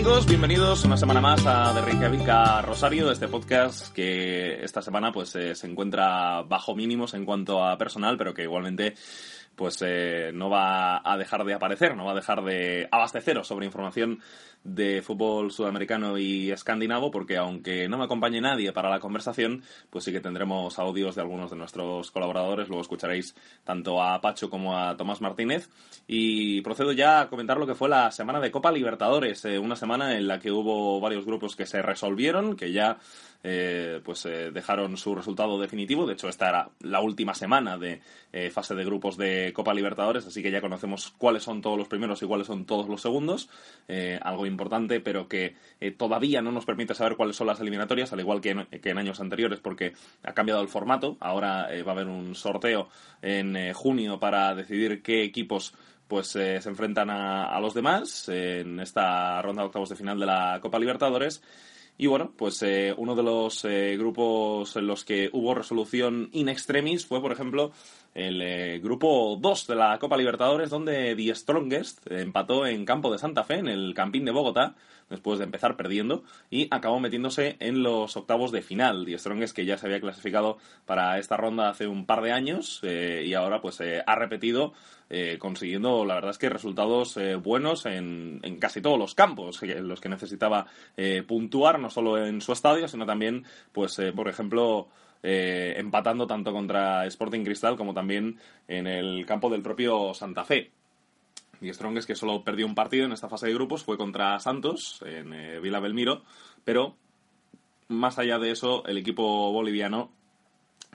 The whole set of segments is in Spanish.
Bienvenidos una semana más a De Reykjavik Rosario, este podcast que esta semana pues eh, se encuentra bajo mínimos en cuanto a personal, pero que igualmente pues eh, no va a dejar de aparecer, no va a dejar de abasteceros sobre información de fútbol sudamericano y escandinavo, porque aunque no me acompañe nadie para la conversación, pues sí que tendremos audios de algunos de nuestros colaboradores. Luego escucharéis tanto a Pacho como a Tomás Martínez. Y procedo ya a comentar lo que fue la semana de Copa Libertadores, eh, una semana en la que hubo varios grupos que se resolvieron, que ya eh, pues eh, dejaron su resultado definitivo. De hecho, esta era la última semana de eh, fase de grupos de Copa Libertadores, así que ya conocemos cuáles son todos los primeros y cuáles son todos los segundos. algo importante, pero que todavía no nos permite saber cuáles son las eliminatorias, al igual que en, años anteriores, porque ha cambiado el formato. Ahora va a haber un sorteo en junio para decidir qué equipos pues se enfrentan a, a, los demás en esta ronda de octavos de final de la Copa Libertadores. Y bueno, pues eh, uno de los eh, grupos en los que hubo resolución in extremis fue, por ejemplo, el eh, grupo 2 de la Copa Libertadores, donde The Strongest empató en campo de Santa Fe, en el Campín de Bogotá, después de empezar perdiendo, y acabó metiéndose en los octavos de final. The Strongest, que ya se había clasificado para esta ronda hace un par de años, y ahora pues ha repetido eh, consiguiendo, la verdad es que resultados eh, buenos en, en, casi todos los campos, en los que necesitaba eh, puntuar, no solo en su estadio, sino también, pues, por ejemplo, empatando tanto contra Sporting Cristal como también en el campo del propio Santa Fe. Y Strongest, que solo perdió un partido en esta fase de grupos, fue contra Santos en Vila Belmiro, pero más allá de eso, el equipo boliviano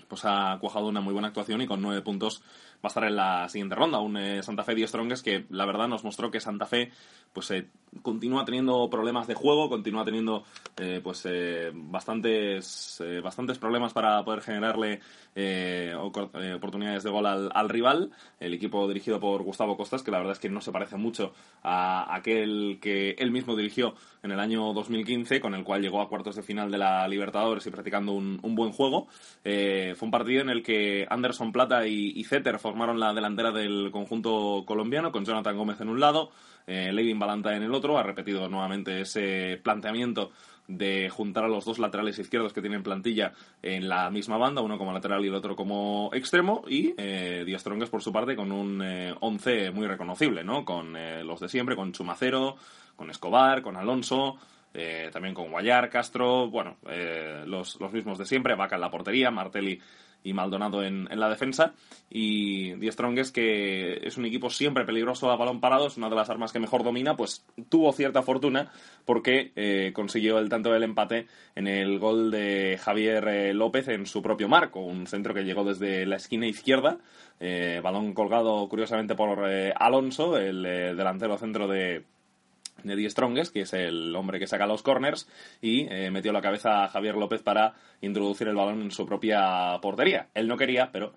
pues ha cuajado una muy buena actuación y con nueve puntos va a estar en la siguiente ronda. Un eh, Santa Fe 10 Strongest que la verdad nos mostró que Santa Fe pues eh, continúa teniendo problemas de juego, continúa teniendo eh, pues bastantes bastantes problemas para poder generarle oportunidades de gol al, rival. El equipo dirigido por Gustavo Costas, que la verdad es que no se parece mucho a aquel que él mismo dirigió en el año 2015, con el cual llegó a cuartos de final de la Libertadores y practicando un, buen juego. Fue un partido en el que Anderson Plata y, y formaron la delantera del conjunto colombiano, con Jonathan Gómez en un lado, eh, Levin Balanta en el otro. Ha repetido nuevamente ese planteamiento de juntar a los dos laterales izquierdos que tienen plantilla en la misma banda, uno como lateral y el otro como extremo, y eh, Díaz Trongues por su parte con un eh, once muy reconocible, ¿no? Con eh, los de siempre, con Chumacero, con Escobar, con Alonso, también con Guayar, Castro, bueno, los, los, mismos de siempre, Vaca en la portería, Martelli y Maldonado en, en la defensa. Y The Strongest, que es un equipo siempre peligroso a balón parado, es una de las armas que mejor domina, pues tuvo cierta fortuna porque eh, consiguió el tanto del empate en el gol de Javier eh, López en su propio marco, un centro que llegó desde la esquina izquierda, eh, balón colgado curiosamente por Alonso, el delantero centro de, de Strongest, que es el hombre que saca los corners, y eh, metió la cabeza a Javier López para introducir el balón en su propia portería. Él no quería, pero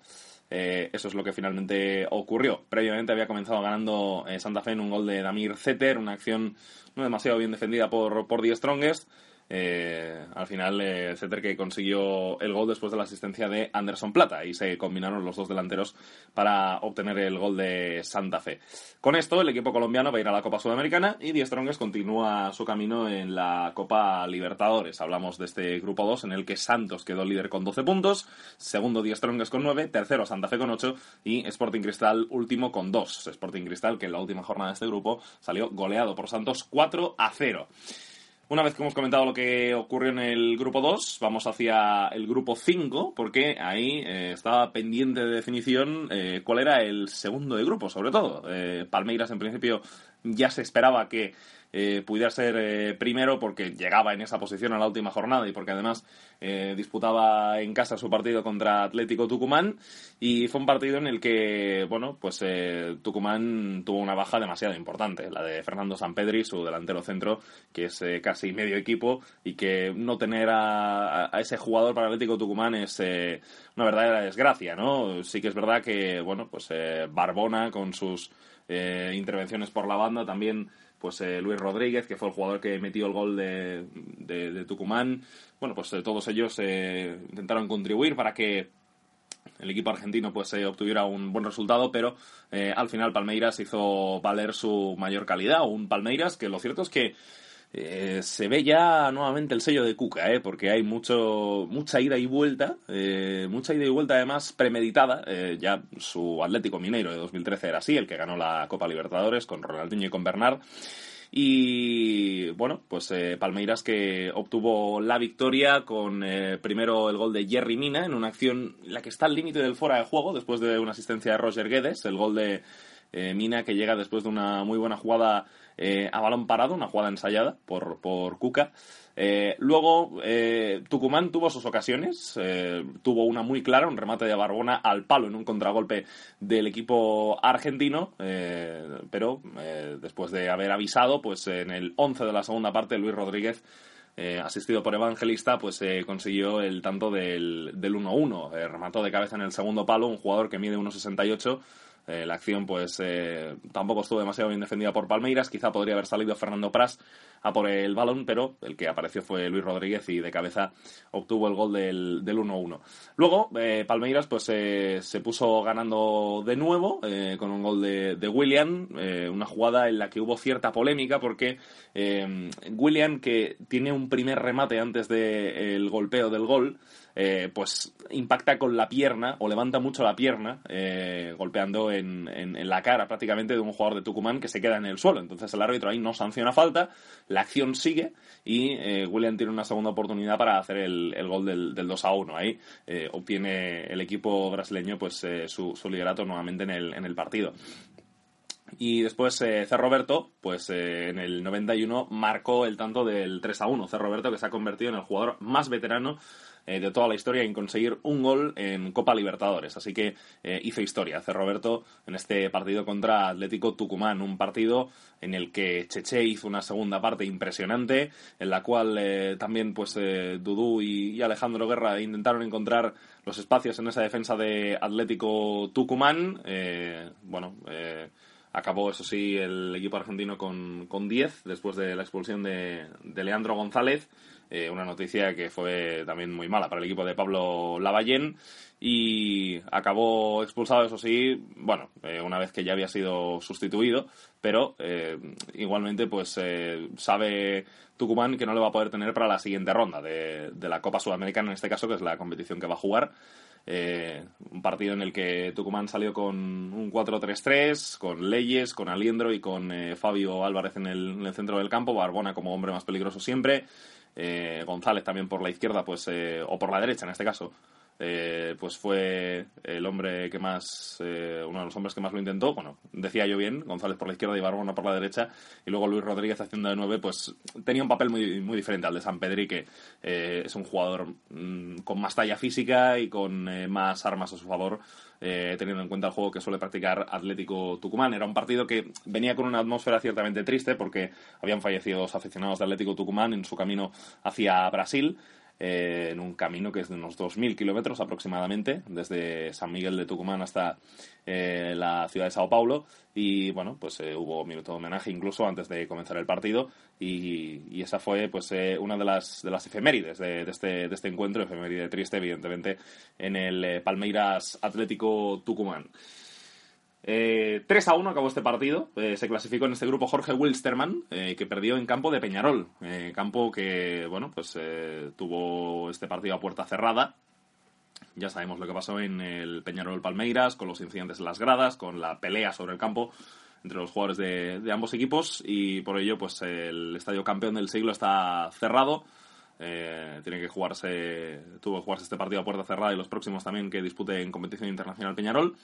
eh, eso es lo que finalmente ocurrió. Previamente había comenzado ganando eh, Santa Fe en un gol de Damir Zeter, una acción no demasiado bien defendida por, por The Strongest. Eh, al final eh, que consiguió el gol después de la asistencia de Anderson Plata y se combinaron los dos delanteros para obtener el gol de Santa Fe. Con esto el equipo colombiano va a ir a la Copa Sudamericana y Die Strongest continúa su camino en la Copa Libertadores. Hablamos de este grupo 2 en el que Santos quedó líder con 12 puntos, segundo Die Strongest con 9, tercero Santa Fe con 8 y Sporting Cristal último con 2. Sporting Cristal que en la última jornada de este grupo salió goleado por Santos 4 a 0. Una vez que hemos comentado lo que ocurrió en el grupo 2, vamos hacia el grupo 5, porque ahí eh, estaba pendiente de definición eh, cuál era el segundo de grupo, sobre todo. Eh, Palmeiras, en principio, ya se esperaba que eh, pudiera ser eh, primero porque llegaba en esa posición a la última jornada y porque además eh, disputaba en casa su partido contra Atlético Tucumán y fue un partido en el que, bueno, pues Tucumán tuvo una baja demasiado importante, la de Fernando Sampedri, su delantero centro, que es casi medio equipo y que no tener a, a, ese jugador para Atlético Tucumán es una verdadera desgracia, ¿no? Sí que es verdad que, bueno, pues Barbona con sus intervenciones por la banda también pues eh, Luis Rodríguez, que fue el jugador que metió el gol de, de, Tucumán. Bueno, pues eh, todos ellos eh, intentaron contribuir para que el equipo argentino pues obtuviera un buen resultado, pero al final Palmeiras hizo valer su mayor calidad, un Palmeiras que lo cierto es que eh, se ve ya nuevamente el sello de Cuca, ¿eh? porque hay mucho, mucha ida y vuelta, eh, mucha ida y vuelta además premeditada. Eh, ya su Atlético Mineiro de 2013 era así, el que ganó la Copa Libertadores con Ronaldinho y con Bernard. Y bueno, pues Palmeiras que obtuvo la victoria con primero el gol de Jerry Mina en una acción la que está al límite del fuera de juego después de una asistencia de Roger Guedes, el gol de Mina que llega después de una muy buena jugada eh, a balón parado, una jugada ensayada por, por Cuca. Eh, luego, eh, Tucumán tuvo sus ocasiones, tuvo una muy clara, un remate de Barbona al palo en un contragolpe del equipo argentino, pero después de haber avisado, pues en el 11 de la segunda parte, Luis Rodríguez asistido por Evangelista, pues consiguió el tanto del, del 1-1. remató de cabeza en el segundo palo, un jugador que mide 1,68 eh, la acción pues eh, tampoco estuvo demasiado bien defendida por Palmeiras, quizá podría haber salido Fernando Pras a por el balón, pero el que apareció fue Luis Rodríguez y de cabeza obtuvo el gol del, 1-1. Luego eh, Palmeiras pues se puso ganando de nuevo con un gol de, de William, una jugada en la que hubo cierta polémica porque William que tiene un primer remate antes del golpeo del gol, eh, pues impacta con la pierna o levanta mucho la pierna, eh, golpeando en, en, la cara prácticamente de un jugador de Tucumán que se queda en el suelo. Entonces el árbitro ahí no sanciona falta, la acción sigue y eh, William tiene una segunda oportunidad para hacer el, el gol del, del, 2 a 1. Ahí obtiene el equipo brasileño pues su, liderato nuevamente en el, en el partido. Y después eh. Roberto, pues en el 91 marcó el tanto del 3 a 1. C. Roberto que se ha convertido en el jugador más veterano eh, de toda la historia en conseguir un gol en Copa Libertadores. Así que eh, hizo historia, hace Roberto, en este partido contra Atlético Tucumán. Un partido en el que Cheche hizo una segunda parte impresionante, en la cual eh, también pues Dudú y, Alejandro Guerra intentaron encontrar los espacios en esa defensa de Atlético Tucumán. bueno, acabó, eso sí, el equipo argentino con, con 10 después de la expulsión de Leandro González. Eh, una noticia que fue también muy mala para el equipo de Pablo Lavallén y acabó expulsado, eso sí, bueno, eh, una vez que ya había sido sustituido, pero eh, igualmente pues sabe Tucumán que no le va a poder tener para la siguiente ronda de, de, la Copa Sudamericana, en este caso, que es la competición que va a jugar. un partido en el que Tucumán salió con un 4-3-3, con Leyes, con Aliendro y con Fabio Álvarez en el, en el centro del campo, Barbona como hombre más peligroso siempre. Eh, González también por la izquierda, pues, eh, o por la derecha en este caso, eh, pues fue el hombre que más, uno de los hombres que más lo intentó. Bueno, decía yo bien, González por la izquierda y Barbona por la derecha, y luego Luis Rodríguez haciendo de nueve, pues tenía un papel muy, muy diferente al de San Pedri, que es un jugador mm, con más talla física y con más armas a su favor. teniendo en cuenta el juego que suele practicar Atlético Tucumán. Era un partido que venía con una atmósfera ciertamente triste porque habían fallecido dos aficionados de Atlético Tucumán en su camino hacia Brasil. Eh, en un camino que es de unos 2.000 kilómetros aproximadamente, desde San Miguel de Tucumán hasta eh, la ciudad de Sao Paulo. Y bueno, pues eh, hubo minuto de homenaje incluso antes de comenzar el partido. Y, esa fue pues una de las, de las efemérides de, este, de este encuentro, efeméride triste, evidentemente, en el Palmeiras Atlético Tucumán. Eh, 3 a 1 acabó este partido. Eh, se clasificó en este grupo Jorge Wilstermann, eh, que perdió en campo de Peñarol. Eh, campo que, bueno, pues tuvo este partido a puerta cerrada. Ya sabemos lo que pasó en el Peñarol Palmeiras, con los incidentes en las gradas, con la pelea sobre el campo entre los jugadores de, ambos equipos y por ello pues el estadio campeón del siglo está cerrado. Tiene que jugarse, tuvo que jugarse este partido a puerta cerrada y los próximos también que dispute en competición internacional Peñarol.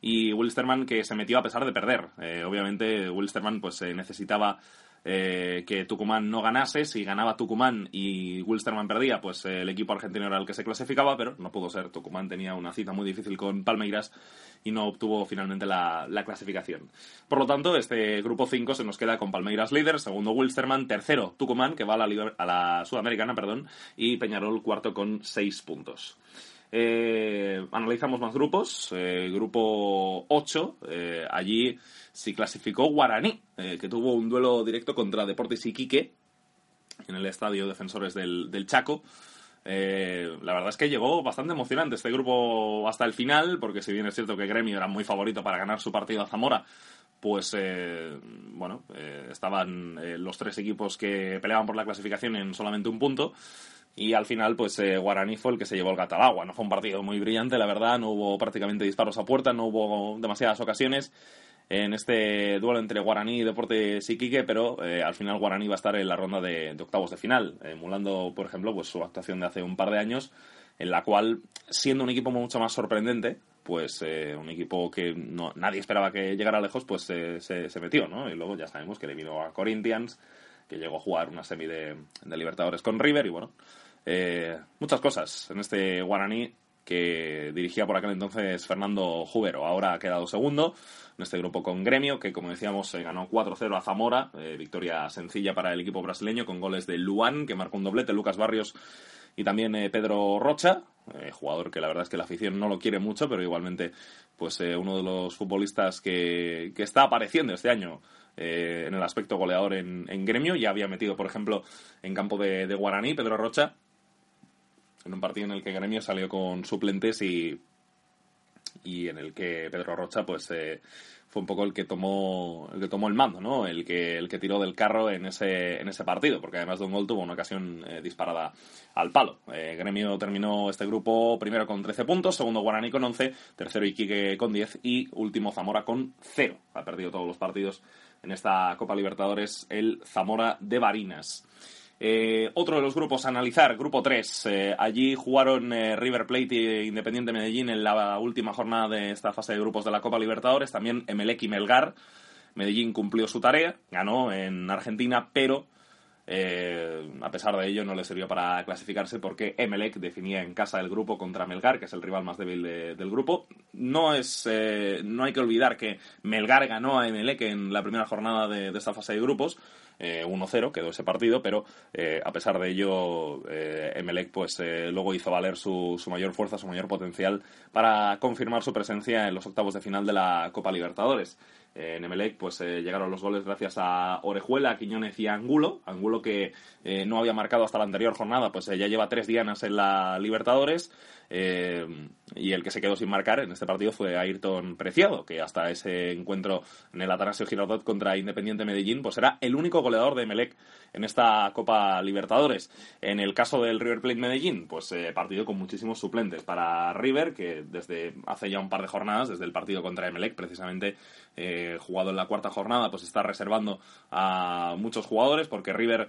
Y Wilstermann que se metió a pesar de perder. Eh, obviamente Wilstermann pues necesitaba eh, que Tucumán no ganase. Si ganaba Tucumán y Wilstermann perdía, pues el equipo argentino era el que se clasificaba, pero no pudo ser. Tucumán tenía una cita muy difícil con Palmeiras y no obtuvo finalmente la, clasificación. Por lo tanto, este grupo 5 se nos queda con Palmeiras líder, segundo Wilstermann, tercero Tucumán, que va a la, a la Sudamericana, perdón, y Peñarol cuarto con 6 puntos. Eh, analizamos más grupos. Eh, grupo 8, eh, allí se clasificó Guaraní, que tuvo un duelo directo contra Deportes Iquique en el estadio Defensores del, Chaco. la verdad es que llegó bastante emocionante este grupo hasta el final, porque si bien es cierto que Gremio era muy favorito para ganar su partido a Zamora, pues bueno, estaban los tres equipos que peleaban por la clasificación en solamente un punto. Y al final, pues eh, Guaraní fue el que se llevó el gato al agua. No fue un partido muy brillante, la verdad. No hubo prácticamente disparos a puerta, no hubo demasiadas ocasiones en este duelo entre Guaraní y Deportes Iquique, pero eh, al final Guaraní va a estar en la ronda de, octavos de final, emulando, por ejemplo, pues su actuación de hace un par de años, en la cual, siendo un equipo mucho más sorprendente, pues eh, un equipo que nadie esperaba que llegara lejos, pues se, se, metió, ¿no? Y luego ya sabemos que le vino a Corinthians, que llegó a jugar una semi de, Libertadores con River, y bueno, eh, muchas cosas en este Guaraní que dirigía por aquel entonces Fernando Jubero. Ahora ha quedado segundo en este grupo con Gremio, que como decíamos se ganó 4-0 a Zamora. Eh, victoria sencilla para el equipo brasileño con goles de Luan, que marcó un doblete, Lucas Barrios y también eh, Pedro Rocha, jugador que la verdad es que la afición no lo quiere mucho, pero igualmente pues uno de los futbolistas que, que está apareciendo este año en el aspecto goleador en, gremio. Ya había metido, por ejemplo, en campo de, de Guaraní, Pedro Rocha, en un partido en el que Gremio salió con suplentes y, y en el que Pedro Rocha pues eh, fue un poco el que tomó el que tomó el mando no el que el que tiró del carro en ese en ese partido porque además de un gol tuvo una ocasión eh, disparada al palo eh, Gremio terminó este grupo primero con 13 puntos segundo Guaraní con 11 tercero Iquique con 10 y último Zamora con 0 ha perdido todos los partidos en esta Copa Libertadores el Zamora de Barinas eh, otro de los grupos a analizar, grupo 3. Eh, allí jugaron eh, River Plate e Independiente Medellín en la última jornada de esta fase de grupos de la Copa Libertadores. También Emelec y Melgar. Medellín cumplió su tarea, ganó en Argentina, pero a pesar de ello no le sirvió para clasificarse porque Emelec definía en casa el grupo contra Melgar, que es el rival más débil del grupo. No, es, no hay que olvidar que Melgar ganó a Emelec en la primera jornada de esta fase de grupos 1-0, eh, quedó ese partido, pero eh, a pesar de ello, eh, Emelec pues luego hizo valer su, su, mayor fuerza, su mayor potencial para confirmar su presencia en los octavos de final de la Copa Libertadores. En Emelec pues llegaron los goles gracias a Orejuela, Quiñones y Angulo. Angulo que no había marcado hasta la anterior jornada, pues ya lleva tres dianas en la Libertadores. Eh, y el que se quedó sin marcar en este partido fue Ayrton Preciado, que hasta ese encuentro en el Atanasio Girardot contra Independiente Medellín, pues era el único goleador de Melec en esta Copa Libertadores. En el caso del River Plate Medellín, pues eh, partido con muchísimos suplentes para River, que desde hace ya un par de jornadas, desde el partido contra Emelec, precisamente eh, jugado en la cuarta jornada, pues está reservando a muchos jugadores, porque River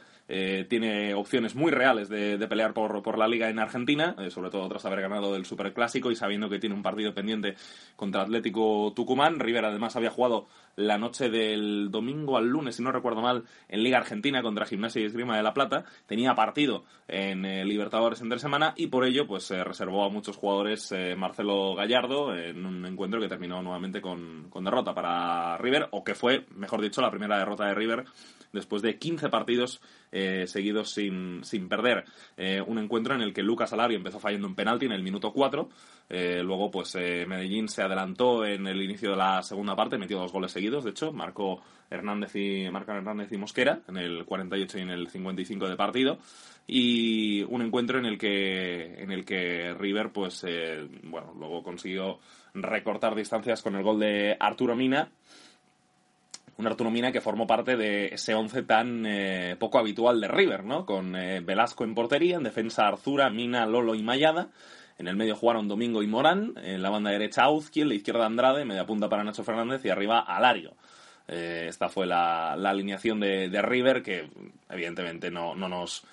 tiene opciones muy reales de, pelear por, por, la liga en Argentina, sobre todo tras haber ganado del Superclásico y sabiendo que tiene un partido pendiente contra Atlético Tucumán. River además había jugado la noche del domingo al lunes, si no recuerdo mal, en Liga Argentina contra Gimnasia y Esgrima de La Plata. Tenía partido en eh, Libertadores entre semana y por ello pues se reservó a muchos jugadores eh, Marcelo Gallardo en un encuentro que terminó nuevamente con, con derrota para River, o que fue, mejor dicho, la primera derrota de River después de 15 partidos eh, seguidos sin, sin perder. Eh, un encuentro en el que Lucas Alario empezó fallando un penalti en el minuto 4. Eh, luego, pues Medellín se adelantó en el inicio de la segunda parte, metió dos goles seguidos, de hecho, marcó Hernández y, Hernández y Mosquera en el 48 y en el 55 de partido. Y un encuentro en el que, en el que River, pues, bueno, luego consiguió recortar distancias con el gol de Arturo Mina un Arturo Mina que formó parte de ese once tan eh, poco habitual de River, ¿no? Con eh, Velasco en portería, en defensa Arzura, Mina, Lolo y Mayada. En el medio jugaron Domingo y Morán, en la banda derecha Auzki, en la izquierda Andrade, media punta para Nacho Fernández y arriba Alario. esta fue la, alineación de, de, River, que evidentemente no, no nos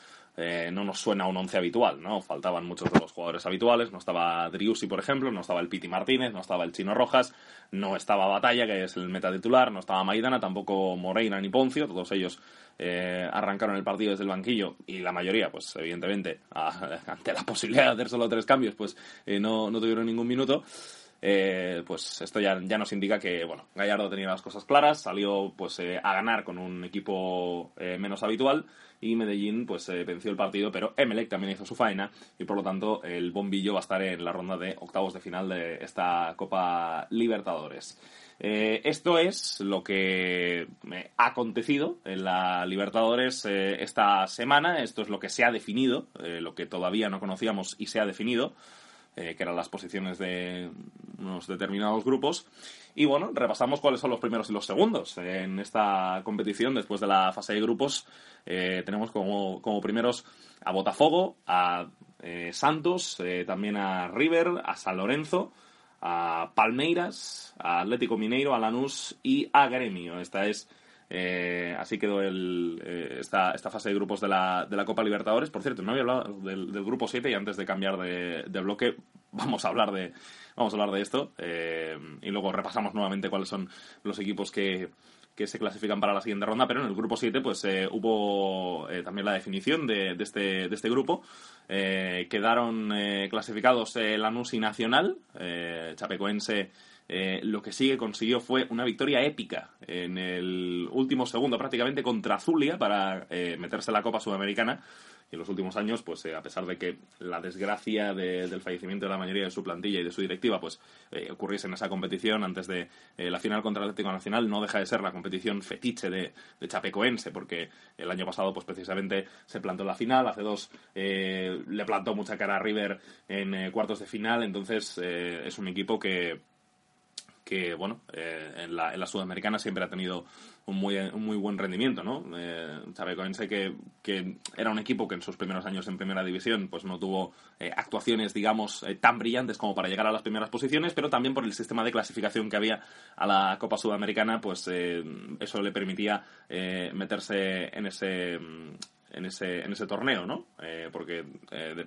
eh, no nos suena un once habitual, ¿no? Faltaban muchos de los jugadores habituales, no estaba Driussi, por ejemplo, no estaba el Piti Martínez, no estaba el Chino Rojas, no estaba Batalla, que es el meta titular, no estaba Maidana, tampoco Moreira ni Poncio, todos ellos eh, arrancaron el partido desde el banquillo y la mayoría, pues evidentemente, ante la posibilidad de hacer solo tres cambios, pues eh, no, no tuvieron ningún minuto. Pues esto ya, ya, nos indica que bueno Gallardo tenía las cosas claras, salió pues a ganar con un equipo menos habitual y Medellín pues eh, venció el partido, pero Emelec también hizo su faena y por lo tanto el bombillo va a estar en la ronda de octavos de final de esta Copa Libertadores. Eh, esto es lo que ha acontecido en la Libertadores eh, esta semana, esto es lo que se ha definido, lo que todavía no conocíamos y se ha definido. Que eran las posiciones de unos determinados grupos. Y bueno, repasamos cuáles son los primeros y los segundos en esta competición después de la fase de grupos eh, tenemos como, como, primeros a Botafogo, a eh, Santos, eh, también a River, a San Lorenzo, a Palmeiras, a Atlético Mineiro, a Lanús y a Gremio. Esta es así quedó el, esta, esta, fase de grupos de la, de la, Copa Libertadores. Por cierto, no había hablado del, grupo 7 y antes de cambiar de, de, bloque vamos a hablar de, vamos a hablar de esto. y luego repasamos nuevamente cuáles son los equipos que, que se clasifican para la siguiente ronda, pero en el grupo 7 pues eh, hubo eh, también la definición de, este, de este grupo. Eh, quedaron clasificados Lanús y Nacional. Chapecoense lo que sigue consiguió fue una victoria épica en el último segundo prácticamente contra Zulia para meterse en la Copa Sudamericana. Y en los últimos años, pues eh, a pesar de que la desgracia del fallecimiento de la mayoría de su plantilla y de su directiva, pues eh, ocurriese en esa competición antes de eh, la final contra el Atlético Nacional, no deja de ser la competición fetiche de, Chapecoense, porque el año pasado, pues precisamente se plantó la final, hace dos le plantó mucha cara a River en cuartos de final, entonces es un equipo que que bueno, en, la, en la sudamericana siempre ha tenido un muy, un muy buen rendimiento, ¿no? Eh, Chapecoense que, que era un equipo que en sus primeros años en primera división pues no tuvo eh, actuaciones, digamos, eh, tan brillantes como para llegar a las primeras posiciones, pero también por el sistema de clasificación que había a la Copa Sudamericana, pues eh, eso le permitía meterse en ese en ese, en ese torneo, ¿no? porque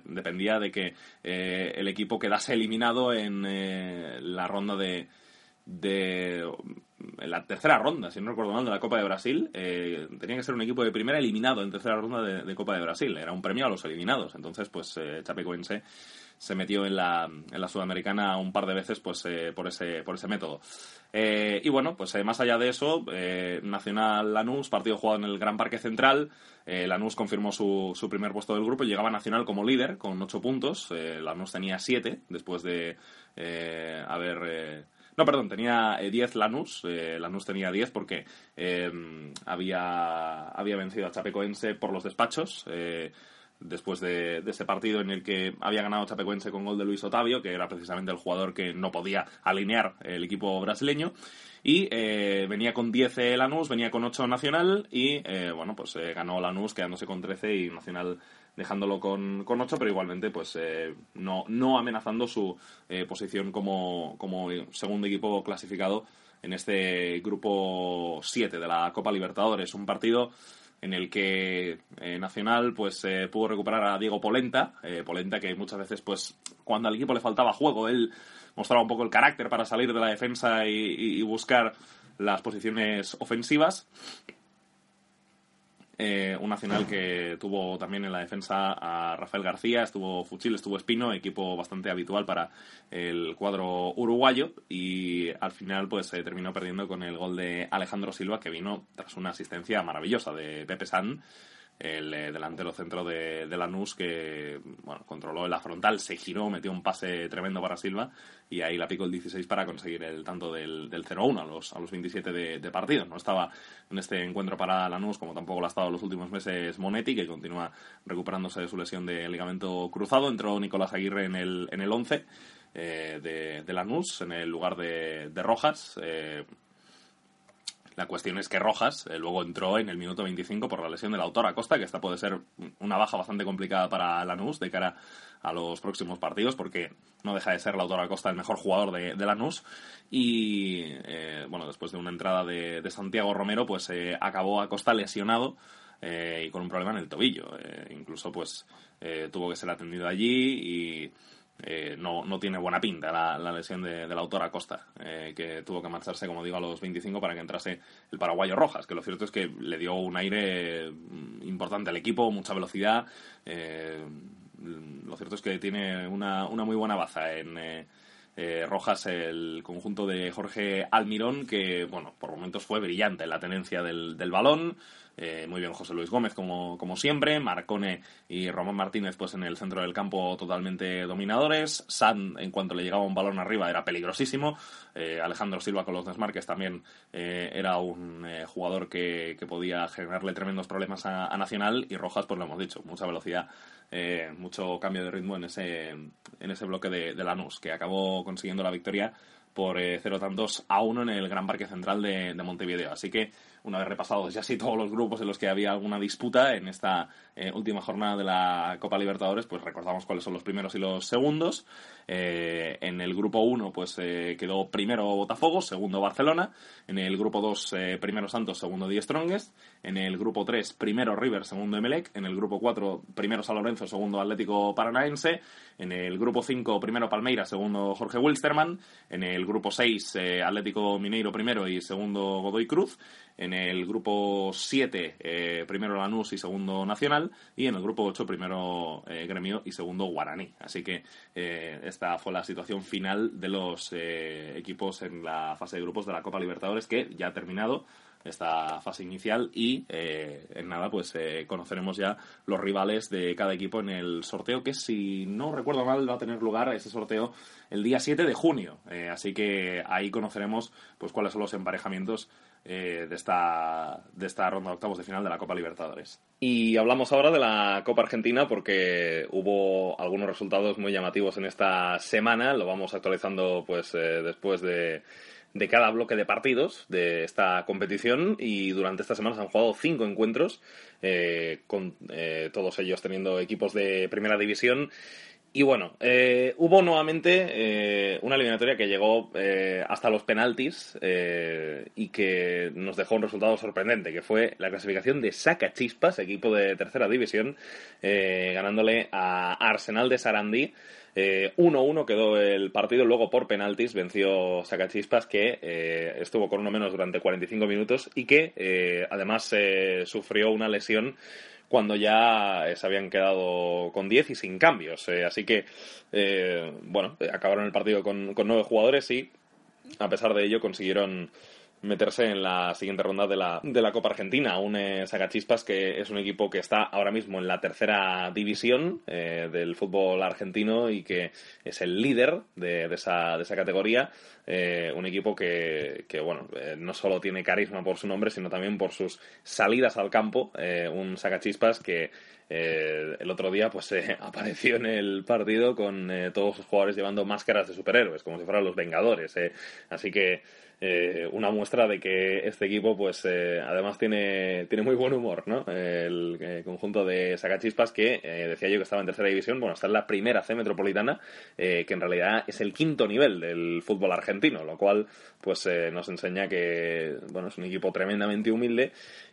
dependía de que el equipo quedase eliminado en la ronda de, de la tercera ronda, si no recuerdo mal, de la Copa de Brasil, eh, tenía que ser un equipo de primera eliminado en tercera ronda de, Copa de Brasil. Era un premio a los eliminados. Entonces, pues eh, Chapecoense se metió en la, en la Sudamericana un par de veces pues eh, por ese por ese método. Eh, y bueno, pues más allá de eso, Nacional Lanús, partido jugado en el Gran Parque Central. Lanús confirmó su, su primer puesto del grupo llegaba Nacional como líder con ocho puntos. Lanús tenía siete después de haber no, perdón, tenía 10 eh, Lanús. Eh, Lanús tenía 10 porque em, había, había vencido a Chapecoense por los despachos. Eh, después de, ese partido en el que había ganado Chapecoense con gol de Luis Otavio, que era precisamente el jugador que no podía alinear el equipo brasileño. Y venía con 10 Lanús, venía con 8 Nacional y, bueno, pues ganó Lanús quedándose con 13 y Nacional dejándolo con, con 8, pero igualmente pues eh, no, no amenazando su eh, posición como, como segundo equipo clasificado en este grupo 7 de la Copa Libertadores. Un partido en el que eh, Nacional pues pudo recuperar a Diego Polenta, Polenta que muchas veces pues cuando al equipo le faltaba juego, él mostraba un poco el carácter para salir de la defensa y buscar las posiciones ofensivas eh, un nacional que tuvo también en la defensa a Rafael García, estuvo Fuchil, estuvo Espino, equipo bastante habitual para el cuadro uruguayo y al final pues se terminó perdiendo con el gol de Alejandro Silva que vino tras una asistencia maravillosa de Pepe San el eh, delantero centro de, Lanús que bueno, controló la frontal, se giró, metió un pase tremendo para Silva y ahí la picó el 16 para conseguir el tanto del, del 0-1 a los, a los 27 de, partido. No estaba en este encuentro para Lanús como tampoco lo ha estado los últimos meses Monetti, que continúa recuperándose de su lesión de ligamento cruzado. Entró Nicolás Aguirre en el, en el 11 eh, de, de Lanús en el lugar de, de Rojas. Eh, La cuestión es que Rojas eh, luego entró en el minuto 25 por la lesión del autor Acosta, que esta puede ser una baja bastante complicada para Lanús de cara a los próximos partidos, porque no deja de ser el autor Acosta el mejor jugador de, Lanús. Y eh, bueno, después de una entrada de, Santiago Romero, pues eh, acabó Acosta lesionado. y con un problema en el tobillo. incluso pues tuvo que ser atendido allí y eh, no, no, tiene buena pinta la, lesión de, del autor Acosta, eh, que tuvo que marcharse, como digo, a los 25 para que entrase el paraguayo Rojas, que lo cierto es que le dio un aire mm, importante al equipo, mucha velocidad. Eh, lo cierto es que tiene una, una muy buena baza en Rojas el conjunto de Jorge Almirón, que, bueno, por momentos fue brillante en la tenencia del, del balón. Eh, muy bien José Luis Gómez, como, como siempre. Marcone y Román Martínez, pues en el centro del campo totalmente dominadores. San, en cuanto le llegaba un balón arriba, era peligrosísimo. Eh, Alejandro Silva con los desmarques también eh, era un jugador que, podía generarle tremendos problemas a, Nacional. Y Rojas, pues lo hemos dicho, mucha velocidad, mucho cambio de ritmo en ese, en ese bloque de, Lanús, que acabó consiguiendo la victoria por 0 tantos a 1 en el Gran Parque Central de Montevideo. Así que una vez repasados ya sí todos los grupos en los que había alguna disputa en esta eh, última jornada de la Copa Libertadores, pues recordamos cuáles son los primeros y los segundos. Eh, en el grupo 1 pues eh, quedó primero Botafogo, segundo Barcelona. En el grupo 2 primero Santos, segundo Die Strongest. En el grupo 3 primero River, segundo Emelec. En el grupo 4 primero San Lorenzo, segundo Atlético Paranaense. En el grupo 5 primero Palmeiras, segundo Jorge Wilstermann. En el grupo 6 Atlético Mineiro primero y segundo Godoy Cruz. El grupo 7, eh, primero Lanús y segundo Nacional. Y en el grupo 8, primero eh, Gremio y segundo Guaraní. Así que eh, esta fue la situación final de los equipos en la fase de grupos de la Copa Libertadores, que ya ha terminado esta fase inicial y en nada pues conoceremos ya los rivales de cada equipo en el sorteo que si no recuerdo mal va a tener lugar ese sorteo el día 7 de junio así que ahí conoceremos pues cuáles son los emparejamientos eh, de, esta, de esta ronda de octavos de final de la Copa Libertadores. Y hablamos ahora de la Copa Argentina porque hubo algunos resultados muy llamativos en esta semana. Lo vamos actualizando pues eh, después de, de cada bloque de partidos de esta competición y durante esta semana se han jugado cinco encuentros, eh, con todos ellos teniendo equipos de primera división y bueno, eh, hubo nuevamente eh, una eliminatoria que llegó eh, hasta los penaltis y que nos dejó un resultado sorprendente, que fue la clasificación de Saca Chispas, equipo de tercera división, ganándole a Arsenal de Sarandí. 1-1 quedó el partido, luego por penaltis venció Sacachispas, que estuvo con uno menos durante 45 minutos y que además sufrió una lesión cuando ya eh, se habían quedado con 10 y sin cambios. Eh, así que, eh, bueno, acabaron el partido con, con nueve jugadores y, a pesar de ello, consiguieron meterse en la siguiente ronda de la, de la Copa Argentina. Un eh, Sagachispas que es un equipo que está ahora mismo en la tercera división eh, del fútbol argentino y que es el líder de, de, esa, de esa, categoría. Eh, un equipo que, que bueno, eh, no solo tiene carisma por su nombre, sino también por sus salidas al campo. Eh, un Sagachispas que el otro día pues apareció en el partido con todos sus jugadores llevando máscaras de superhéroes, como si fueran los Vengadores. Así que eh, una muestra de que este equipo, pues, eh, además tiene, tiene muy buen humor, ¿no? El eh, conjunto de Sacachispas que decía yo que estaba en tercera división, bueno, está en la primera C metropolitana, que en realidad es el quinto nivel del fútbol argentino, lo cual, pues, nos enseña que, bueno, es un equipo tremendamente humilde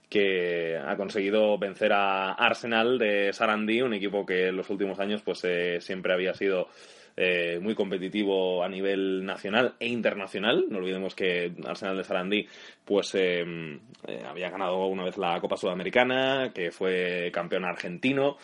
que ha conseguido vencer a Arsenal de Sarandí, un equipo que en los últimos años, pues, siempre había sido eh, muy competitivo a nivel nacional e internacional. No olvidemos que Arsenal de Sarandí pues eh, eh, había ganado una vez la Copa Sudamericana, que fue campeón argentino,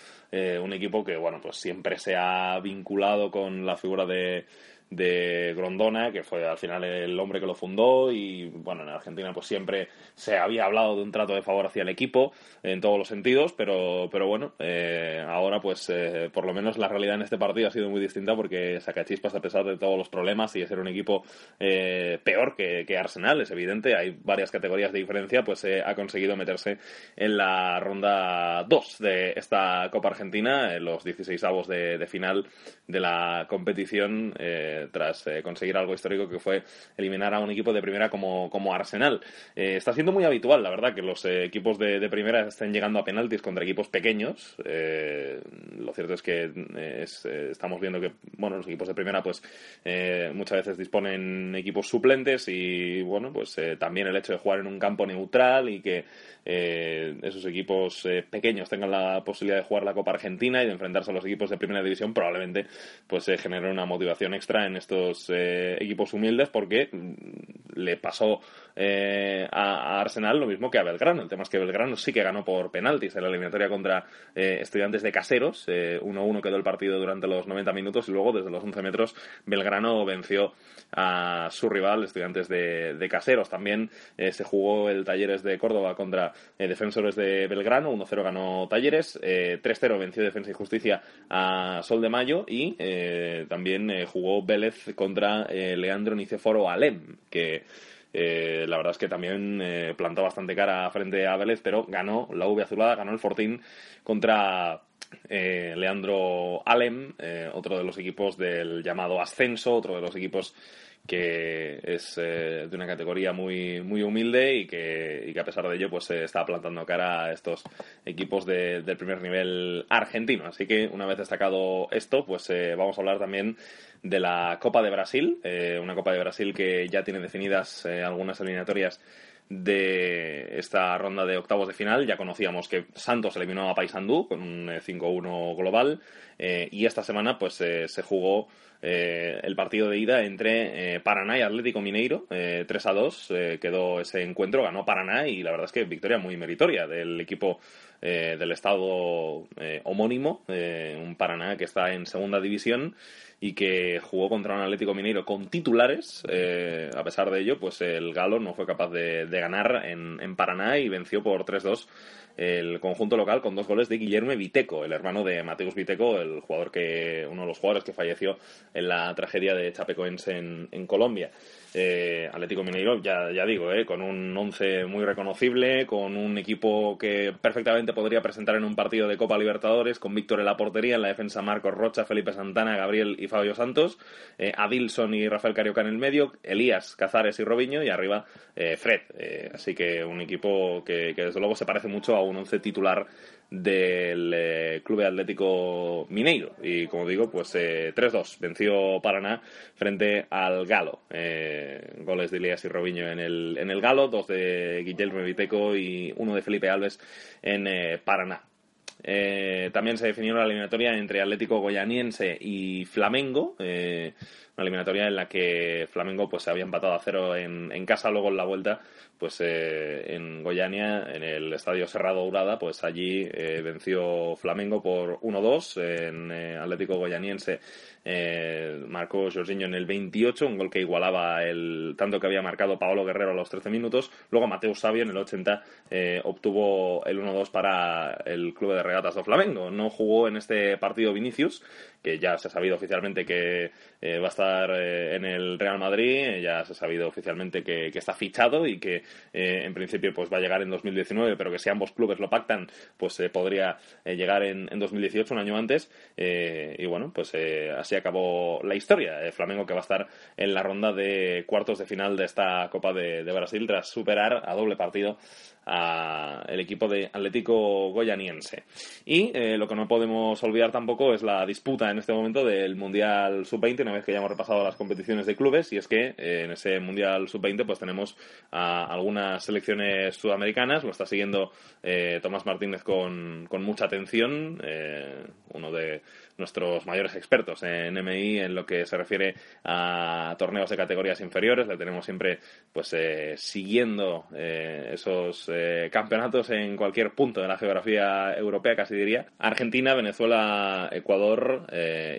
un equipo que bueno pues siempre se ha vinculado con la figura de de Grondona, que fue al final el hombre que lo fundó y bueno, en Argentina pues siempre se había hablado de un trato de favor hacia el equipo en todos los sentidos, pero, pero bueno, eh, ahora pues eh, por lo menos la realidad en este partido ha sido muy distinta porque Sacachispas a pesar de todos los problemas y de ser un equipo eh, peor que, que, Arsenal, es evidente, hay varias categorías de diferencia, pues ha conseguido meterse en la ronda 2 de esta Copa Argentina en los 16 avos de, final de la competición eh, tras eh, conseguir algo histórico que fue eliminar a un equipo de primera como, como Arsenal. Eh, está siendo muy habitual, la verdad, que los equipos de, primera estén llegando a penaltis contra equipos pequeños. lo cierto es que estamos viendo que bueno, los equipos de primera pues muchas veces disponen equipos suplentes y bueno, pues también el hecho de jugar en un campo neutral y que esos equipos pequeños tengan la posibilidad de jugar la Copa Argentina y de enfrentarse a los equipos de primera división probablemente pues se genere una motivación extra en estos eh, equipos humildes porque mm, le pasó eh, a, Arsenal lo mismo que a Belgrano. El tema es que Belgrano sí que ganó por penaltis en la eliminatoria contra eh, estudiantes de caseros. 1-1 quedó el partido durante los 90 minutos y luego desde los 11 metros Belgrano venció a su rival, estudiantes de, caseros. También se jugó el Talleres de Córdoba contra Defensores de Belgrano. 1-0 ganó Talleres. 3-0 venció Defensa y Justicia a Sol de Mayo y también jugó Vélez contra Leandro Niceforo Alem, que eh, la verdad es que también eh, plantó bastante cara frente a Vélez, pero ganó la V azulada, ganó el Fortín contra eh, Leandro Alem, otro de los equipos del llamado ascenso, otro de los equipos que es de una categoría muy, muy humilde y que, y que a pesar de ello pues está plantando cara a estos equipos del primer nivel argentino. Así que una vez destacado esto, pues vamos a hablar también de la Copa de Brasil, eh, una Copa de Brasil que ya tiene definidas eh, algunas eliminatorias de esta ronda de octavos de final. Ya conocíamos que Santos eliminó a Paysandú con un 5-1 eh, global y esta semana pues se jugó el partido de ida entre Paraná y Atlético Mineiro, 3 a 2 quedó ese encuentro, ganó Paraná y la verdad es que victoria muy meritoria del equipo del estado homónimo, un Paraná que está en segunda división y que jugó contra un Atlético Mineiro con titulares. Eh, a pesar de ello, pues el Galo no fue capaz de, ganar en, en, Paraná y venció por 3-2 el conjunto local con dos goles de Guillermo Viteco, el hermano de Mateus Viteco, el jugador que, uno de los jugadores que falleció en la tragedia de Chapecoense en, en Colombia. Eh, Atlético Mineiro, ya, digo, eh, con un once muy reconocible, con un equipo que perfectamente podría presentar en un partido de Copa Libertadores, con Víctor en la portería, en la defensa Marcos Rocha, Felipe Santana, Gabriel y Fabio Santos, eh, Adilson y Rafael Carioca en el medio, Elías, Cazares y Robiño, y arriba eh, Fred. así que un equipo que, que, desde luego se parece mucho a un once titular del eh, Club Atlético Mineiro. Y como digo, pues 3-2 eh, venció Paraná frente al Galo. Eh, goles de Elias y Robinho en el, en el Galo, dos de Guillermo Viteco y uno de Felipe Alves en Paraná. también se definió la eliminatoria entre Atlético Goyaniense y Flamengo una eliminatoria en la que Flamengo pues se había empatado a cero en, en casa, luego en la vuelta pues eh, en Goiania, en el Estadio Cerrado Urada, pues allí eh, venció Flamengo por 1-2 en eh, Atlético Goyaniense. marcó Jorginho en el 28, un gol que igualaba el tanto que había marcado Paolo Guerrero a los 13 minutos. Luego Mateo Sabio en el 80 obtuvo el 1-2 para el Club de Regatas de Flamengo. No jugó en este partido Vinicius, que ya se ha sabido oficialmente que va a estar en el Real Madrid, ya se ha sabido oficialmente que está fichado y que eh, en principio pues va a llegar en 2019, pero que si ambos clubes lo pactan, pues eh, podría eh, llegar en, 2018, un año antes. y bueno, pues así acabó la historia. Flamengo que va a estar en la ronda de cuartos de final de esta Copa de Brasil tras superar a doble partido al equipo de Atlético Goyaniense. Y eh, lo que no podemos olvidar tampoco es la disputa en este momento del Mundial Sub-20, una vez que ya hemos repasado las competiciones de clubes, y es que eh, en ese Mundial Sub-20 pues tenemos a algunas selecciones sudamericanas, lo está siguiendo eh, Tomás Martínez con, con mucha atención, uno de nuestros mayores expertos en MI en lo que se refiere a torneos de categorías inferiores. Le tenemos siempre pues eh, siguiendo eh, esos eh, campeonatos en cualquier punto de la geografía europea, casi diría. Argentina, Venezuela, Ecuador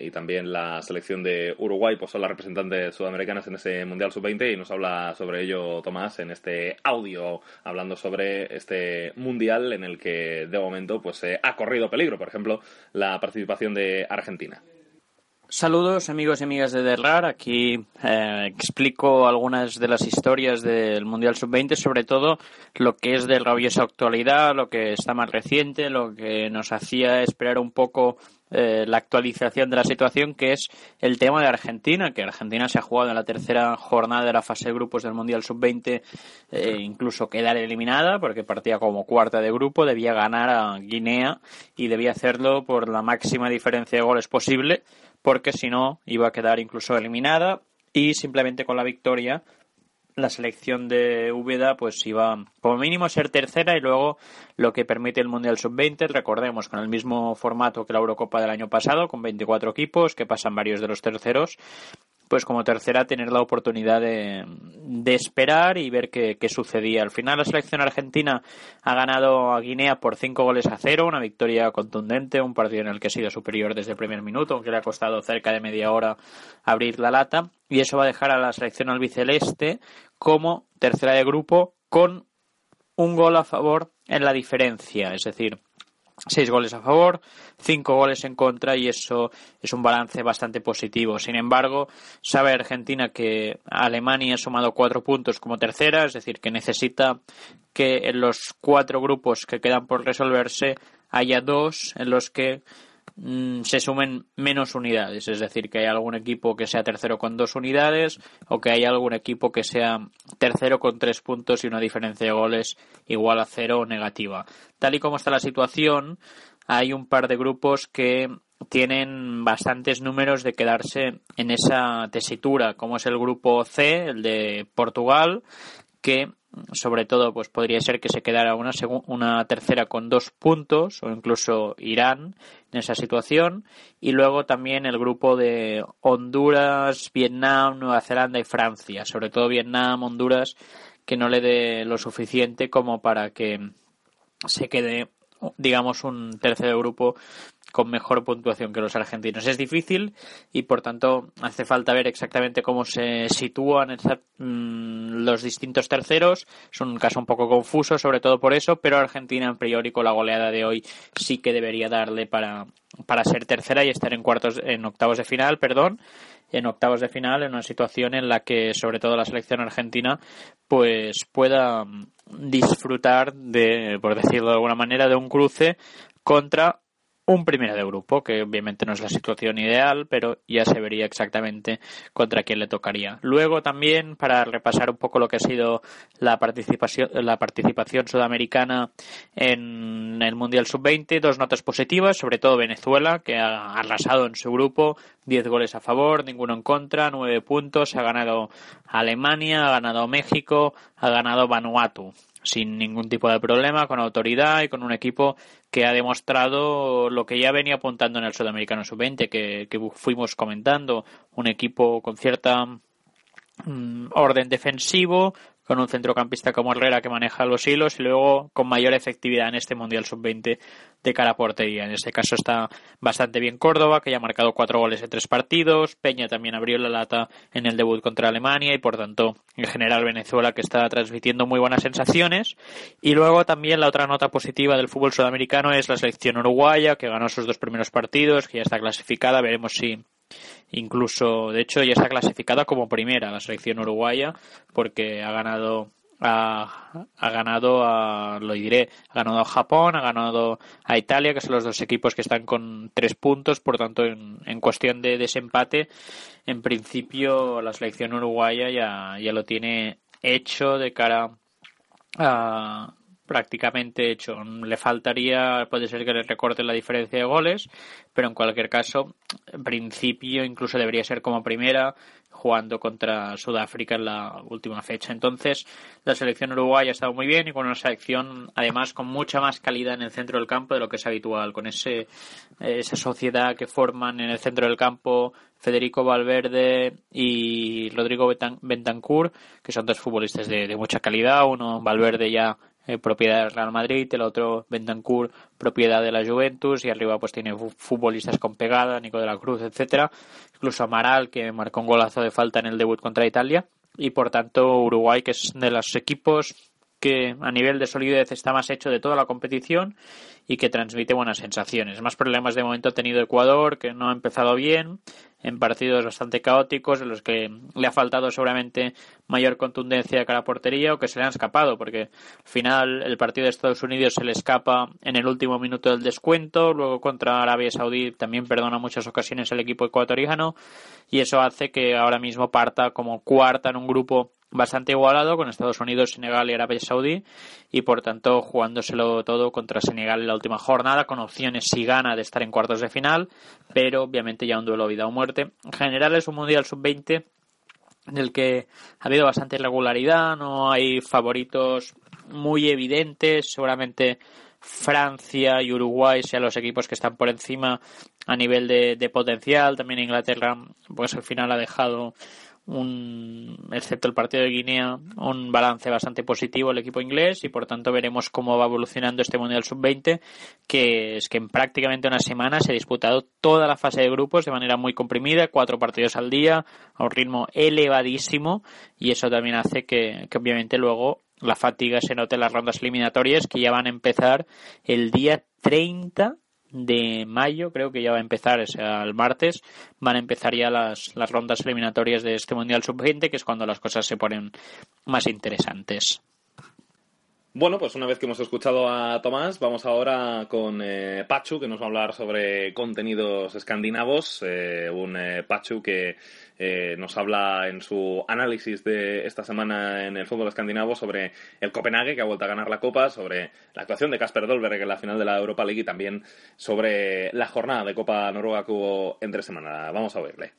y también la selección de Uruguay pues son las representantes sudamericanas en ese Mundial Sub-20 y nos habla sobre ello Tomás en este audio hablando sobre este Mundial en el que de momento pues ha corrido peligro. Por ejemplo, la participación de Argentina. Saludos amigos y amigas de Derrar. Aquí eh, explico algunas de las historias del Mundial Sub-20, sobre todo lo que es de rabiosa actualidad, lo que está más reciente, lo que nos hacía esperar un poco eh, la actualización de la situación, que es el tema de Argentina, que Argentina se ha jugado en la tercera jornada de la fase de grupos del Mundial Sub-20, eh, incluso quedar eliminada, porque partía como cuarta de grupo, debía ganar a Guinea y debía hacerlo por la máxima diferencia de goles posible, porque si no iba a quedar incluso eliminada y simplemente con la victoria la selección de Úbeda pues iba como mínimo ser tercera y luego lo que permite el Mundial Sub-20, recordemos con el mismo formato que la Eurocopa del año pasado, con 24 equipos que pasan varios de los terceros pues como tercera tener la oportunidad de, esperar y ver qué, sucedía. Al final la selección argentina ha ganado a Guinea por cinco goles a cero, una victoria contundente, un partido en el que ha sido superior desde el primer minuto, aunque le ha costado cerca de media hora abrir la lata, y eso va a dejar a la selección albiceleste como tercera de grupo con un gol a favor en la diferencia, es decir, seis goles a favor, cinco goles en contra y eso es un balance bastante positivo. Sin embargo, sabe Argentina que Alemania ha sumado cuatro puntos como tercera, es decir, que necesita que en los cuatro grupos que quedan por resolverse haya dos en los que se sumen menos unidades, es decir, que hay algún equipo que sea tercero con dos unidades o que hay algún equipo que sea tercero con tres puntos y una diferencia de goles igual a cero o negativa. Tal y como está la situación, hay un par de grupos que tienen bastantes números de quedarse en esa tesitura, como es el grupo C, el de Portugal, que sobre todo pues podría ser que se quedara una, una tercera con dos puntos o incluso Irán en esa situación. Y luego también el grupo de Honduras, Vietnam, Nueva Zelanda y Francia, sobre todo Vietnam, Honduras que no le dé lo suficiente como para que se quede digamos un tercer grupo con mejor puntuación que los argentinos. Es difícil y por tanto hace falta ver exactamente cómo se sitúan mm, los distintos terceros. Es un caso un poco confuso, sobre todo por eso, pero Argentina en priori con la goleada de hoy sí que debería darle para, para ser tercera y estar en cuartos, en octavos de final, perdón en octavos de final en una situación en la que sobre todo la selección argentina pues pueda disfrutar de por decirlo de alguna manera de un cruce contra un primero de grupo, que obviamente no es la situación ideal, pero ya se vería exactamente contra quién le tocaría. Luego también, para repasar un poco lo que ha sido la participación, la participación sudamericana en el Mundial Sub-20, dos notas positivas, sobre todo Venezuela, que ha arrasado en su grupo, 10 goles a favor, ninguno en contra, 9 puntos, ha ganado Alemania, ha ganado México, ha ganado Vanuatu sin ningún tipo de problema, con autoridad y con un equipo que ha demostrado lo que ya venía apuntando en el Sudamericano Sub-20, que, que, fuimos comentando, un equipo con cierta mm, orden defensivo, con un centrocampista como Herrera que maneja los hilos y luego con mayor efectividad en este Mundial Sub-20 de cara a portería. En este caso está bastante bien Córdoba, que ya ha marcado cuatro goles en tres partidos. Peña también abrió la lata en el debut contra Alemania y por tanto, en general, Venezuela que está transmitiendo muy buenas sensaciones. Y luego también la otra nota positiva del fútbol sudamericano es la selección uruguaya, que ganó sus dos primeros partidos, que ya está clasificada. Veremos si Incluso, de hecho, ya está clasificada como primera la selección uruguaya porque ha ganado ha, ganado a, lo diré, ha ganado a Japón, ha ganado a Italia, que son los dos equipos que están con tres puntos, por tanto, en, en cuestión de desempate, en principio la selección uruguaya ya, ya lo tiene hecho de cara a, prácticamente hecho. Le faltaría, puede ser que le recorte la diferencia de goles, pero en cualquier caso, en principio incluso debería ser como primera jugando contra Sudáfrica en la última fecha. Entonces, la selección uruguaya ha estado muy bien y con una selección además con mucha más calidad en el centro del campo de lo que es habitual, con ese esa sociedad que forman en el centro del campo Federico Valverde y Rodrigo Bentancur, que son dos futbolistas de, de mucha calidad, uno Valverde ya eh, propiedad del Real Madrid, el otro Bentancur, propiedad de la Juventus, y arriba pues tiene futbolistas con pegada, Nico de la Cruz, etcétera, incluso Amaral, que marcó un golazo de falta en el debut contra Italia, y por tanto Uruguay, que es de los equipos que a nivel de solidez está más hecho de toda la competición y que transmite buenas sensaciones. Más problemas de momento ha tenido Ecuador, que no ha empezado bien, en partidos bastante caóticos, en los que le ha faltado seguramente mayor contundencia que a la portería o que se le han escapado, porque al final el partido de Estados Unidos se le escapa en el último minuto del descuento, luego contra Arabia Saudí también perdona muchas ocasiones el equipo ecuatoriano y eso hace que ahora mismo parta como cuarta en un grupo bastante igualado con Estados Unidos, Senegal y Arabia Saudí y por tanto jugándoselo todo contra Senegal en la última jornada con opciones si gana de estar en cuartos de final pero obviamente ya un duelo vida o muerte. En general es un mundial sub-20 en el que ha habido bastante irregularidad no hay favoritos muy evidentes. Seguramente Francia y Uruguay sean los equipos que están por encima a nivel de, de potencial. También Inglaterra pues al final ha dejado un, excepto el partido de Guinea, un balance bastante positivo el equipo inglés y por tanto veremos cómo va evolucionando este Mundial Sub-20, que es que en prácticamente una semana se ha disputado toda la fase de grupos de manera muy comprimida, cuatro partidos al día, a un ritmo elevadísimo y eso también hace que, que obviamente luego la fatiga se note en las rondas eliminatorias que ya van a empezar el día 30 de mayo, creo que ya va a empezar, el martes, van a empezar ya las, las rondas eliminatorias de este Mundial Sub-20, que es cuando las cosas se ponen más interesantes. Bueno, pues una vez que hemos escuchado a Tomás, vamos ahora con eh, Pachu, que nos va a hablar sobre contenidos escandinavos. Eh, un eh, Pachu que eh, nos habla en su análisis de esta semana en el fútbol escandinavo sobre el Copenhague, que ha vuelto a ganar la Copa, sobre la actuación de Casper Dolberg en la final de la Europa League y también sobre la jornada de Copa Noruega que hubo entre semana. Vamos a oírle.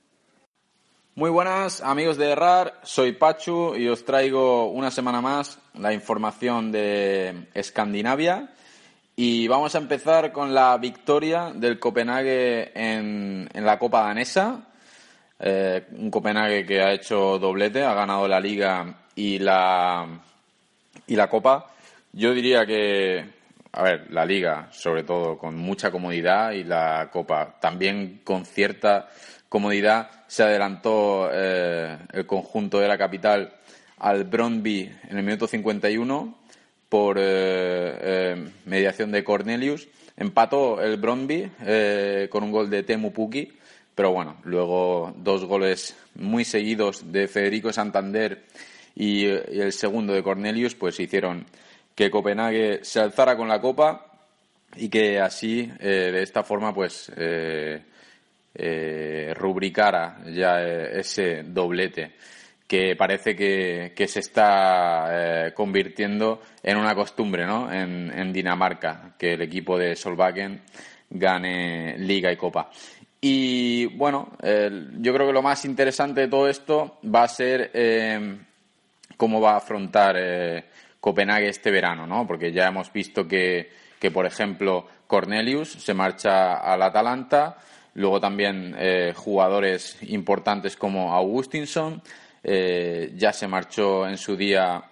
Muy buenas amigos de RAR, soy Pachu y os traigo una semana más la información de Escandinavia y vamos a empezar con la victoria del Copenhague en, en la Copa Danesa. Eh, un Copenhague que ha hecho doblete, ha ganado la Liga y la, y la Copa. Yo diría que, a ver, la Liga sobre todo con mucha comodidad y la Copa también con cierta comodidad se adelantó eh, el conjunto de la capital al Brondby en el minuto 51 por eh, mediación de Cornelius. Empató el Brondby con un gol de Temu Puki, pero bueno, luego dos goles muy seguidos de Federico Santander y, y el segundo de Cornelius, pues hicieron que Copenhague se alzara con la copa y que así, de esta forma, pues eh, rubricara ya eh, ese doblete que parece que, se está eh, convirtiendo en una costumbre ¿no? en, Dinamarca, que el equipo de Solvagen gane Liga y Copa. Y bueno, yo creo que lo más interesante de todo esto va a ser cómo va a afrontar Copenhague este verano, ¿no? porque ya hemos visto que, que, por ejemplo, Cornelius se marcha al Atalanta, Luego también eh, jugadores importantes como Augustinson. Eh, ya se marchó en su día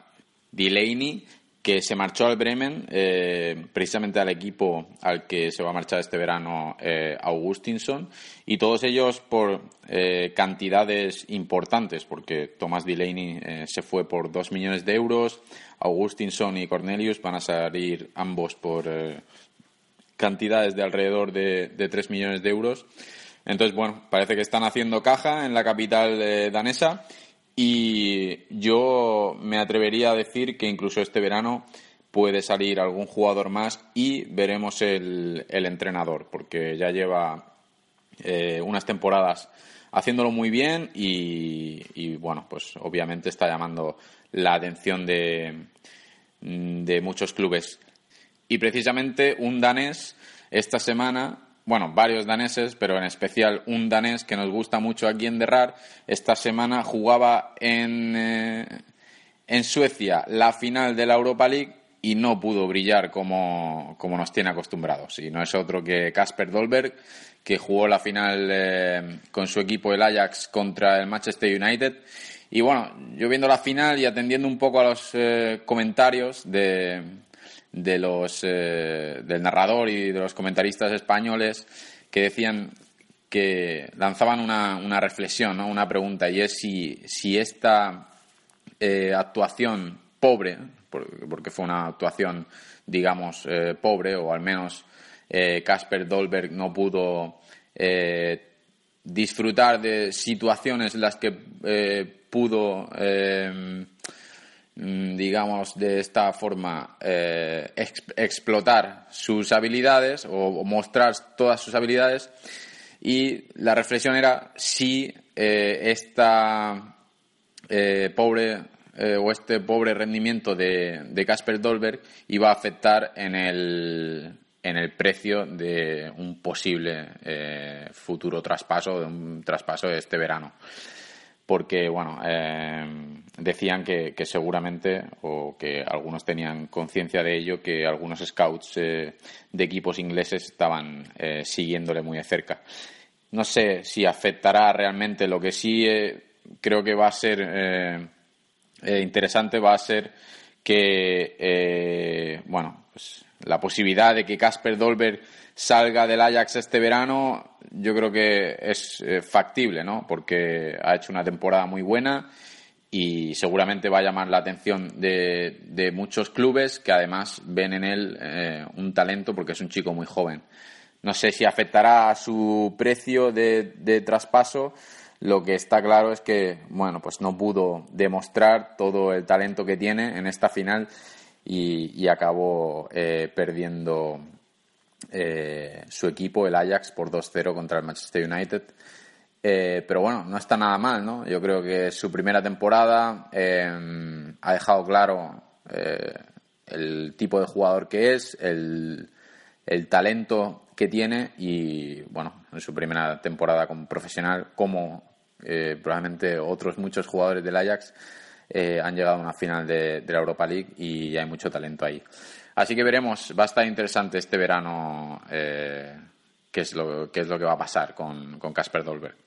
Delaney, que se marchó al Bremen, eh, precisamente al equipo al que se va a marchar este verano Augustinson. Y todos ellos por cantidades importantes, porque Thomas Delaney se fue por dos millones de euros. Augustinson y Cornelius van a salir ambos por cantidades de alrededor de, de 3 millones de euros. Entonces, bueno, parece que están haciendo caja en la capital eh, danesa y yo me atrevería a decir que incluso este verano puede salir algún jugador más y veremos el, el entrenador, porque ya lleva eh, unas temporadas haciéndolo muy bien y, y, bueno, pues obviamente está llamando la atención de, de muchos clubes. Y precisamente un danés esta semana, bueno, varios daneses, pero en especial un danés que nos gusta mucho aquí en Derrar, esta semana jugaba en, eh, en Suecia la final de la Europa League y no pudo brillar como, como nos tiene acostumbrados. Y no es otro que Casper Dolberg, que jugó la final eh, con su equipo el Ajax contra el Manchester United. Y bueno, yo viendo la final y atendiendo un poco a los eh, comentarios de, de los, eh, del narrador y de los comentaristas españoles que decían que lanzaban una, una reflexión, ¿no? una pregunta, y es si, si esta eh, actuación pobre, porque fue una actuación, digamos, pobre, o al menos Casper Dolberg no pudo disfrutar de situaciones en las que pudo digamos, de esta forma eh, explotar sus habilidades o, mostrar todas sus habilidades. Y la reflexión era si eh, esta eh, pobre o este pobre rendimiento de Casper Dolberg iba a afectar en el, en el precio de un posible futuro traspaso, de un traspaso de este verano porque bueno eh, decían que, seguramente o que algunos tenían conciencia de ello que algunos scouts eh, de equipos ingleses estaban eh, siguiéndole muy de cerca. No sé si afectará realmente. Lo que sí creo que va a ser interesante va a ser que bueno pues la posibilidad de que Casper Dolberg salga del Ajax este verano, yo creo que es eh, factible, ¿no? Porque ha hecho una temporada muy buena y seguramente va a llamar la atención de, muchos clubes que además ven en él eh, un talento porque es un chico muy joven. No sé si afectará a su precio de, traspaso. Lo que está claro es que, bueno, pues no pudo demostrar todo el talento que tiene en esta final y, acabó eh, perdiendo eh, su equipo, el Ajax, por 2-0 contra el Manchester United. Eh, pero bueno, no está nada mal, ¿no? Yo creo que su primera temporada eh, ha dejado claro el tipo de jugador que es, el, el, talento que tiene y, bueno, en su primera temporada como profesional, como probablemente otros muchos jugadores del Ajax, han llegado a una final de, de la Europa League y hay mucho talento ahí. Así que veremos, va a estar interesante este verano eh, qué, es lo, qué es lo que va a pasar con Casper Dolberg.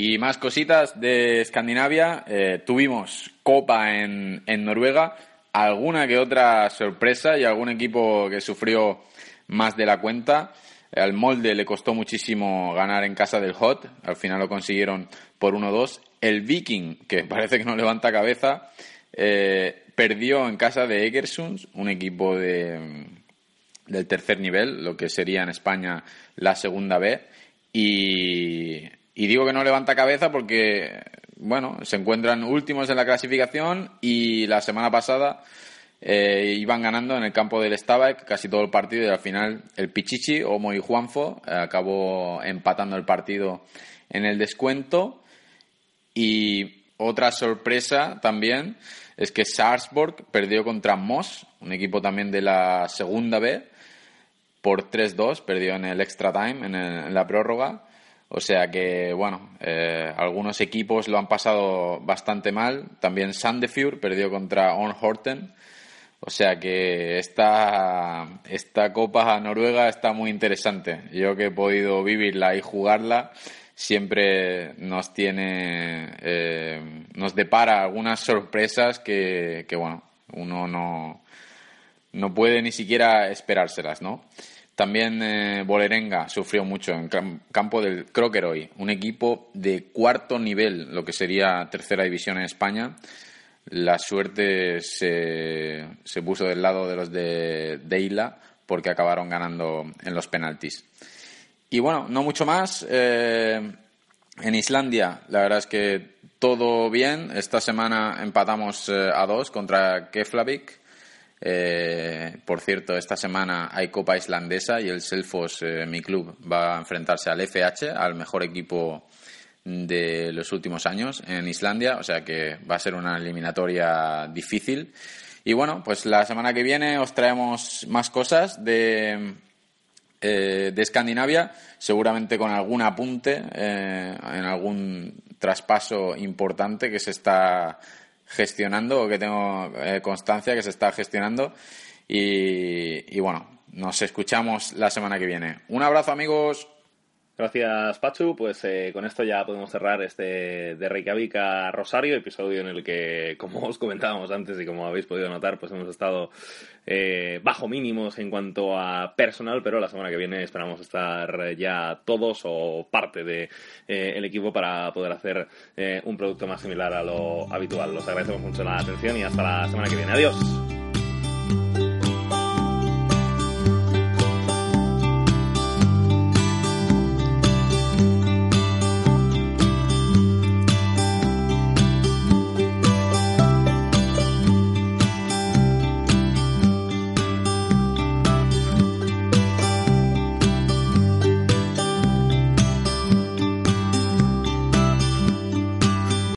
Y más cositas de Escandinavia. Eh, tuvimos Copa en, en Noruega, alguna que otra sorpresa y algún equipo que sufrió más de la cuenta. Al molde le costó muchísimo ganar en casa del Hot, al final lo consiguieron por 1-2. El Viking, que parece que no levanta cabeza, eh, perdió en casa de Egersund, un equipo de, del tercer nivel, lo que sería en España la segunda B. Y, digo que no levanta cabeza porque, bueno, se encuentran últimos en la clasificación y la semana pasada eh, iban ganando en el campo del Stabak casi todo el partido y al final el Pichichi, Omo y Juanfo eh, acabó empatando el partido en el descuento. Y otra sorpresa también es que Sarpsborg perdió contra Moss, un equipo también de la segunda B, por 3-2, perdió en el extra time, en, la prórroga. O sea que, bueno, eh, algunos equipos lo han pasado bastante mal. También Sandefjord perdió contra On Horten. O sea que esta, esta Copa Noruega está muy interesante. Yo que he podido vivirla y jugarla, siempre nos tiene, eh, nos depara algunas sorpresas que, bueno, uno no, no puede ni siquiera esperárselas, ¿no? También eh, Bolerenga sufrió mucho en campo del Croqueroy, un equipo de cuarto nivel, lo que sería tercera división en España. La suerte se, se puso del lado de los de Deila porque acabaron ganando en los penaltis. Y bueno, no mucho más. Eh, en Islandia, la verdad es que todo bien. Esta semana empatamos eh, a dos contra Keflavik. Eh, por cierto, esta semana hay Copa Islandesa y el Selfos, mi club, va a enfrentarse al FH, al mejor equipo de los últimos años en Islandia. O sea que va a ser una eliminatoria difícil. Y bueno, pues la semana que viene os traemos más cosas de eh, de Escandinavia, seguramente con algún apunte eh, en algún traspaso importante que se está gestionando o que tengo eh, constancia que se está gestionando. Y, y bueno, nos escuchamos la semana que viene. Un abrazo amigos. Gracias, Pachu. Pues eh, con esto ya podemos cerrar este de Reykjavik a Rosario, episodio en el que, como os comentábamos antes y como habéis podido notar, pues hemos estado eh, bajo mínimos en cuanto a personal, pero la semana que viene esperamos estar ya todos o parte del de, eh, equipo para poder hacer un producto más similar a lo habitual. Los agradecemos mucho la atención y hasta la semana que viene. Adiós.